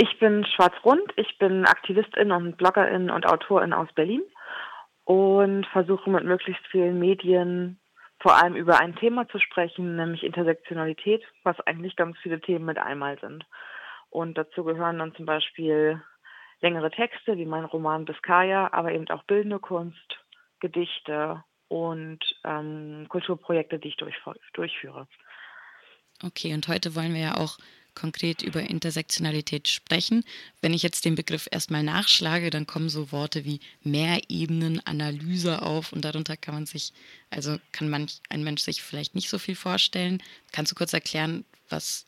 Ich bin schwarz-rund, ich bin Aktivistin und Bloggerin und Autorin aus Berlin und versuche mit möglichst vielen Medien vor allem über ein Thema zu sprechen, nämlich Intersektionalität, was eigentlich ganz viele Themen mit einmal sind. Und dazu gehören dann zum Beispiel längere Texte wie mein Roman Biskaya, aber eben auch bildende Kunst, Gedichte und ähm, Kulturprojekte, die ich durchführe. Okay, und heute wollen wir ja auch konkret über Intersektionalität sprechen. Wenn ich jetzt den Begriff erstmal nachschlage, dann kommen so Worte wie Mehrebenenanalyse auf und darunter kann man sich, also kann manch ein Mensch sich vielleicht nicht so viel vorstellen. Kannst du kurz erklären, was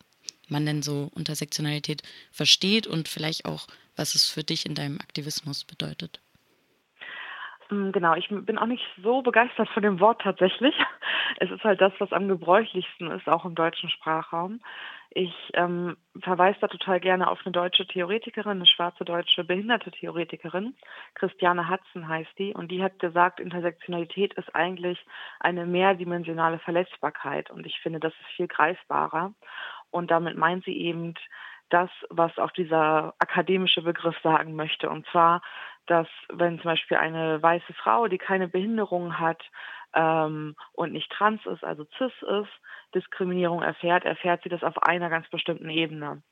man denn so unter Sektionalität versteht und vielleicht auch, was es für dich in deinem Aktivismus bedeutet? Mm, genau, ich bin auch nicht so begeistert von dem Wort tatsächlich. Es ist halt das, was am gebräuchlichsten ist, auch im deutschen Sprachraum. Ich ähm, verweise da total gerne auf eine deutsche Theoretikerin, eine schwarze deutsche behinderte Theoretikerin. Christiane Hudson heißt die. Und die hat gesagt, Intersektionalität ist eigentlich eine mehrdimensionale Verletzbarkeit. Und ich finde, das ist viel greifbarer. Und damit meint sie eben das, was auch dieser akademische Begriff sagen möchte. Und zwar, dass wenn zum Beispiel eine weiße Frau, die keine Behinderung hat ähm, und nicht trans ist, also cis ist, Diskriminierung erfährt, erfährt sie das auf einer ganz bestimmten Ebene.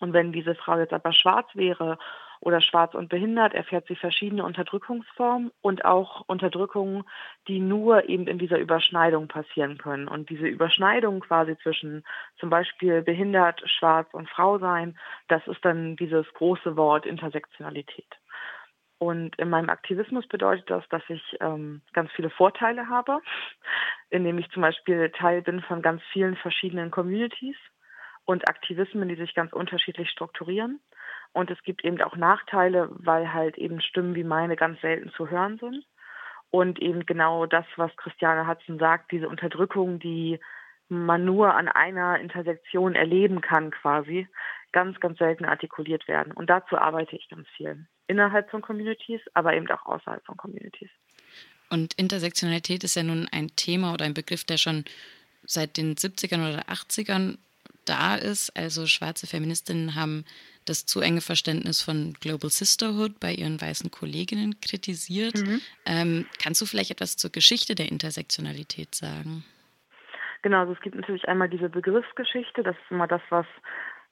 Und wenn diese Frau jetzt aber schwarz wäre oder schwarz und behindert, erfährt sie verschiedene Unterdrückungsformen und auch Unterdrückungen, die nur eben in dieser Überschneidung passieren können. Und diese Überschneidung quasi zwischen zum Beispiel behindert, schwarz und Frau sein, das ist dann dieses große Wort Intersektionalität. Und in meinem Aktivismus bedeutet das, dass ich ähm, ganz viele Vorteile habe, indem ich zum Beispiel Teil bin von ganz vielen verschiedenen Communities und Aktivismen, die sich ganz unterschiedlich strukturieren. Und es gibt eben auch Nachteile, weil halt eben Stimmen wie meine ganz selten zu hören sind. Und eben genau das, was Christiane Hudson sagt, diese Unterdrückung, die man nur an einer Intersektion erleben kann quasi, ganz, ganz selten artikuliert werden. Und dazu arbeite ich ganz viel. Innerhalb von Communities, aber eben auch außerhalb von Communities. Und Intersektionalität ist ja nun ein Thema oder ein Begriff, der schon seit den 70ern oder 80ern da ist. Also schwarze Feministinnen haben das zu enge Verständnis von Global Sisterhood bei ihren weißen Kolleginnen kritisiert. Mhm. Ähm, kannst du vielleicht etwas zur Geschichte der Intersektionalität sagen? Genau, also es gibt natürlich einmal diese Begriffsgeschichte, das ist immer das, was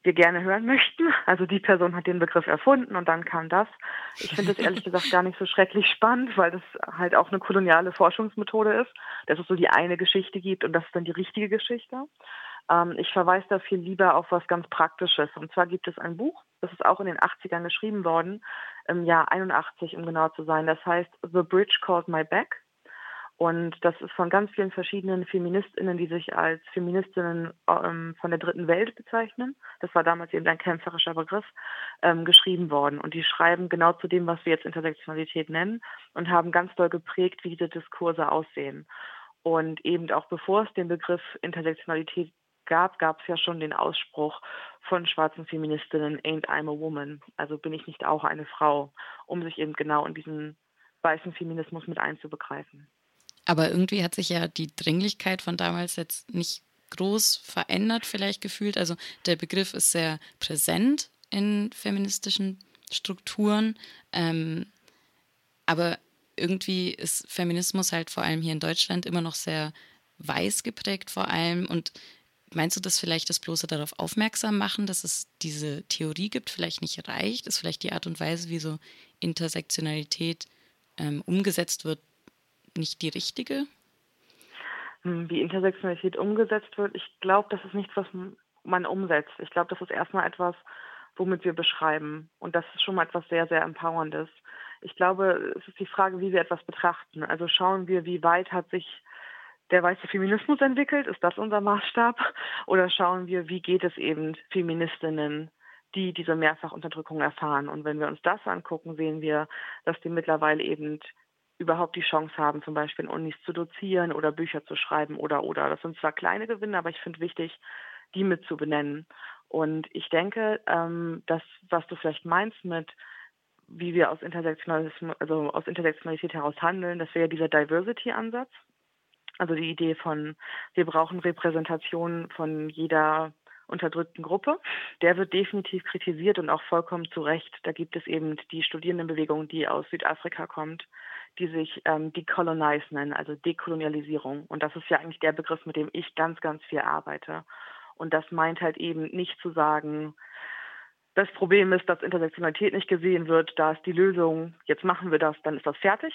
wir gerne hören möchten. Also die Person hat den Begriff erfunden und dann kam das. Ich finde das ehrlich gesagt gar nicht so schrecklich spannend, weil das halt auch eine koloniale Forschungsmethode ist, dass es so die eine Geschichte gibt und das ist dann die richtige Geschichte. Ähm, ich verweise da viel lieber auf was ganz Praktisches. Und zwar gibt es ein Buch, das ist auch in den 80ern geschrieben worden, im Jahr 81, um genau zu sein. Das heißt The Bridge Called My Back. Und das ist von ganz vielen verschiedenen Feministinnen, die sich als Feministinnen ähm, von der dritten Welt bezeichnen. Das war damals eben ein kämpferischer Begriff, ähm, geschrieben worden. Und die schreiben genau zu dem, was wir jetzt Intersektionalität nennen und haben ganz doll geprägt, wie diese Diskurse aussehen. Und eben auch bevor es den Begriff Intersektionalität gab, gab es ja schon den Ausspruch von schwarzen Feministinnen, ain't I'm a woman, also bin ich nicht auch eine Frau, um sich eben genau in diesen weißen Feminismus mit einzubegreifen. Aber irgendwie hat sich ja die Dringlichkeit von damals jetzt nicht groß verändert, vielleicht gefühlt. Also der Begriff ist sehr präsent in feministischen Strukturen. Ähm, aber irgendwie ist Feminismus halt vor allem hier in Deutschland immer noch sehr weiß geprägt vor allem und Meinst du, dass vielleicht das bloße darauf aufmerksam machen, dass es diese Theorie gibt, vielleicht nicht reicht? Ist vielleicht die Art und Weise, wie so Intersektionalität ähm, umgesetzt wird, nicht die richtige? Hm, wie Intersektionalität umgesetzt wird, ich glaube, das ist nichts, was man umsetzt. Ich glaube, das ist erstmal etwas, womit wir beschreiben. Und das ist schon mal etwas sehr, sehr Empowerndes. Ich glaube, es ist die Frage, wie wir etwas betrachten. Also schauen wir, wie weit hat sich der weiße Feminismus entwickelt? Ist das unser Maßstab? Oder schauen wir, wie geht es eben Feministinnen, die diese Mehrfachunterdrückung erfahren? Und wenn wir uns das angucken, sehen wir, dass die mittlerweile eben überhaupt die Chance haben, zum Beispiel in Unis zu dozieren oder Bücher zu schreiben oder oder. Das sind zwar kleine Gewinne, aber ich finde wichtig, die mit zu benennen. Und ich denke, ähm, das, was du vielleicht meinst mit wie wir aus Intersektionalismus, also aus Intersektionalität heraus handeln, das wäre ja dieser Diversity-Ansatz. Also die Idee von, wir brauchen Repräsentation von jeder unterdrückten Gruppe. Der wird definitiv kritisiert und auch vollkommen zu Recht. Da gibt es eben die Studierendenbewegung, die aus Südafrika kommt, die sich ähm, Decolonize nennen, also Dekolonialisierung. Und das ist ja eigentlich der Begriff, mit dem ich ganz, ganz viel arbeite. Und das meint halt eben nicht zu sagen, das Problem ist, dass Intersektionalität nicht gesehen wird. Da ist die Lösung, jetzt machen wir das, dann ist das fertig.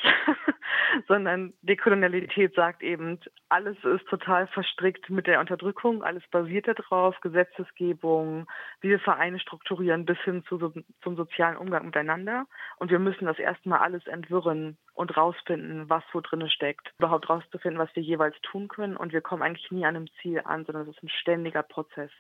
Sondern Dekolonialität sagt eben, alles ist total verstrickt mit der Unterdrückung, alles basiert darauf, Gesetzesgebung, wie wir Vereine strukturieren bis hin zu, zum sozialen Umgang miteinander. Und wir müssen das erstmal alles entwirren und rausfinden, was wo drin steckt. Überhaupt rauszufinden, was wir jeweils tun können. Und wir kommen eigentlich nie an einem Ziel an, sondern es ist ein ständiger Prozess.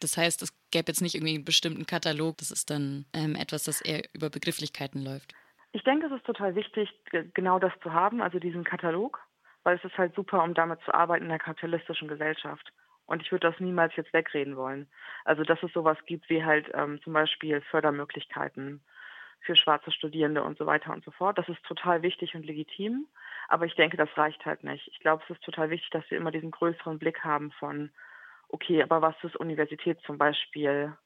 Das heißt, es gäbe jetzt nicht irgendwie einen bestimmten Katalog, das ist dann ähm, etwas, das eher über Begrifflichkeiten läuft. Ich denke, es ist total wichtig, genau das zu haben, also diesen Katalog, weil es ist halt super, um damit zu arbeiten in der kapitalistischen Gesellschaft. Und ich würde das niemals jetzt wegreden wollen. Also, dass es sowas gibt wie halt ähm, zum Beispiel Fördermöglichkeiten für schwarze Studierende und so weiter und so fort. Das ist total wichtig und legitim. Aber ich denke, das reicht halt nicht. Ich glaube, es ist total wichtig, dass wir immer diesen größeren Blick haben von, okay, aber was ist Universität zum Beispiel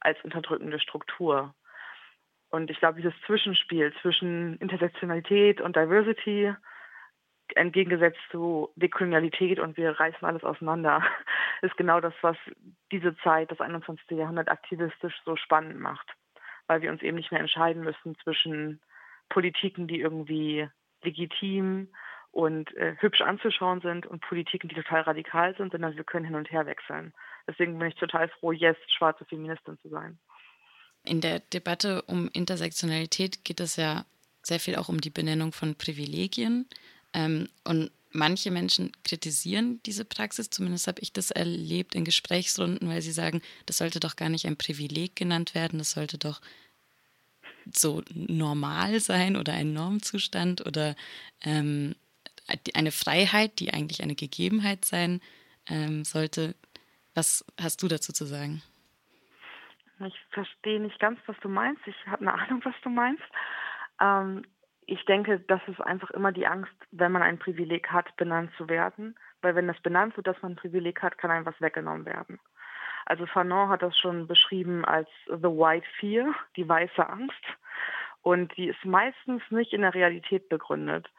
als unterdrückende Struktur? Und ich glaube, dieses Zwischenspiel zwischen Intersektionalität und Diversity entgegengesetzt zu Dekolonialität und wir reißen alles auseinander, ist genau das, was diese Zeit, das 21. Jahrhundert aktivistisch so spannend macht. Weil wir uns eben nicht mehr entscheiden müssen zwischen Politiken, die irgendwie legitim und äh, hübsch anzuschauen sind und Politiken, die total radikal sind, sondern wir können hin und her wechseln. Deswegen bin ich total froh, jetzt schwarze Feministin zu sein. In der Debatte um Intersektionalität geht es ja sehr viel auch um die Benennung von Privilegien. Ähm, und manche Menschen kritisieren diese Praxis, zumindest habe ich das erlebt in Gesprächsrunden, weil sie sagen, das sollte doch gar nicht ein Privileg genannt werden, das sollte doch so normal sein oder ein Normzustand oder ähm, eine Freiheit, die eigentlich eine Gegebenheit sein ähm, sollte. Was hast du dazu zu sagen? Ich verstehe nicht ganz, was du meinst. Ich habe eine Ahnung, was du meinst. Ähm, ich denke, das ist einfach immer die Angst, wenn man ein Privileg hat, benannt zu werden. Weil wenn das benannt wird, dass man ein Privileg hat, kann einem was weggenommen werden. Also Fanon hat das schon beschrieben als The White Fear, die weiße Angst. Und die ist meistens nicht in der Realität begründet.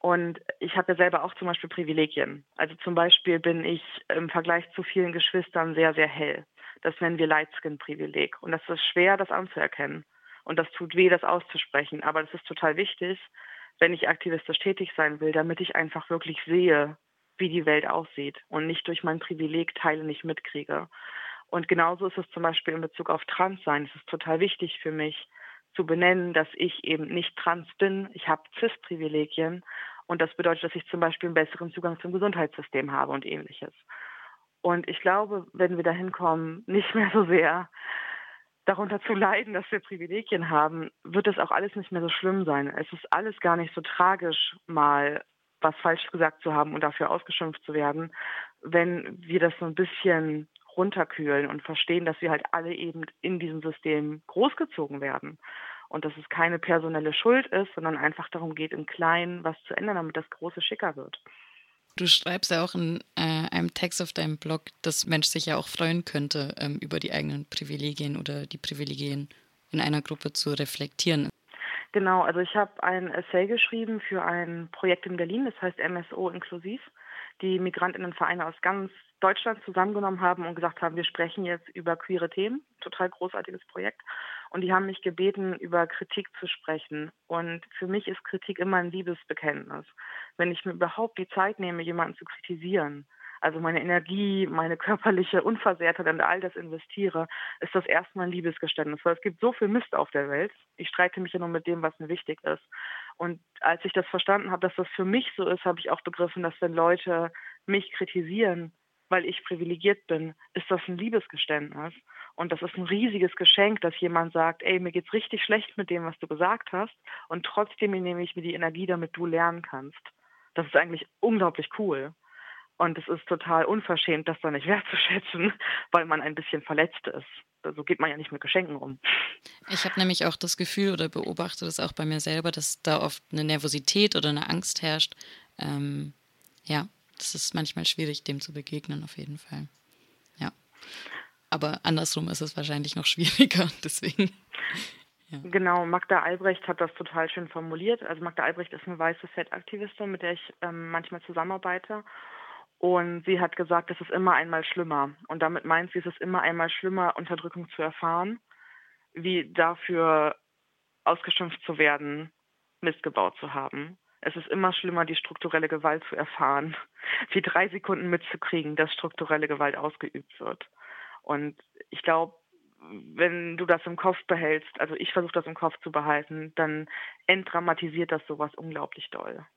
Und ich habe ja selber auch zum Beispiel Privilegien. Also zum Beispiel bin ich im Vergleich zu vielen Geschwistern sehr, sehr hell. Das nennen wir Lightskin-Privileg. Und das ist schwer, das anzuerkennen. Und das tut weh, das auszusprechen. Aber das ist total wichtig, wenn ich aktivistisch tätig sein will, damit ich einfach wirklich sehe, wie die Welt aussieht und nicht durch mein Privileg Teile nicht mitkriege. Und genauso ist es zum Beispiel in Bezug auf Transsein. Es ist total wichtig für mich, zu benennen, dass ich eben nicht trans bin. Ich habe CIS-Privilegien und das bedeutet, dass ich zum Beispiel einen besseren Zugang zum Gesundheitssystem habe und ähnliches. Und ich glaube, wenn wir dahin kommen, nicht mehr so sehr darunter zu leiden, dass wir Privilegien haben, wird das auch alles nicht mehr so schlimm sein. Es ist alles gar nicht so tragisch, mal was falsch gesagt zu haben und dafür ausgeschimpft zu werden, wenn wir das so ein bisschen runterkühlen und verstehen, dass wir halt alle eben in diesem System großgezogen werden und dass es keine personelle Schuld ist, sondern einfach darum geht, im Kleinen was zu ändern, damit das Große schicker wird. Du schreibst ja auch in äh, einem Text auf deinem Blog, dass Mensch sich ja auch freuen könnte, ähm, über die eigenen Privilegien oder die Privilegien in einer Gruppe zu reflektieren. Genau, also ich habe ein Essay geschrieben für ein Projekt in Berlin, das heißt MSO Inklusiv, die Migrantinnenvereine aus ganz Deutschland zusammengenommen haben und gesagt haben, wir sprechen jetzt über queere Themen. Total großartiges Projekt. Und die haben mich gebeten, über Kritik zu sprechen. Und für mich ist Kritik immer ein Liebesbekenntnis. Wenn ich mir überhaupt die Zeit nehme, jemanden zu kritisieren, also meine Energie, meine körperliche Unversehrtheit und all das investiere, ist das erstmal ein Liebesgeständnis. Weil es gibt so viel Mist auf der Welt. Ich streite mich ja nur mit dem, was mir wichtig ist. Und als ich das verstanden habe, dass das für mich so ist, habe ich auch begriffen, dass wenn Leute mich kritisieren, weil ich privilegiert bin, ist das ein Liebesgeständnis. Und das ist ein riesiges Geschenk, dass jemand sagt, ey, mir geht's richtig schlecht mit dem, was du gesagt hast. Und trotzdem nehme ich mir die Energie, damit du lernen kannst. Das ist eigentlich unglaublich cool. Und es ist total unverschämt, das dann nicht wertzuschätzen, weil man ein bisschen verletzt ist. So geht man ja nicht mit Geschenken um. Ich habe nämlich auch das Gefühl oder beobachte das auch bei mir selber, dass da oft eine Nervosität oder eine Angst herrscht. Ähm, ja, das ist manchmal schwierig, dem zu begegnen, auf jeden Fall. Ja. aber andersrum ist es wahrscheinlich noch schwieriger. Deswegen. Ja. Genau, Magda Albrecht hat das total schön formuliert. Also Magda Albrecht ist eine weiße Fettaktivistin, mit der ich ähm, manchmal zusammenarbeite. Und sie hat gesagt, es ist immer einmal schlimmer. Und damit meint sie, es ist immer einmal schlimmer, Unterdrückung zu erfahren, wie dafür ausgeschimpft zu werden, Mist gebaut zu haben. Es ist immer schlimmer, die strukturelle Gewalt zu erfahren, wie drei Sekunden mitzukriegen, dass strukturelle Gewalt ausgeübt wird. Und ich glaube, wenn du das im Kopf behältst, also ich versuche das im Kopf zu behalten, dann entdramatisiert das sowas unglaublich doll.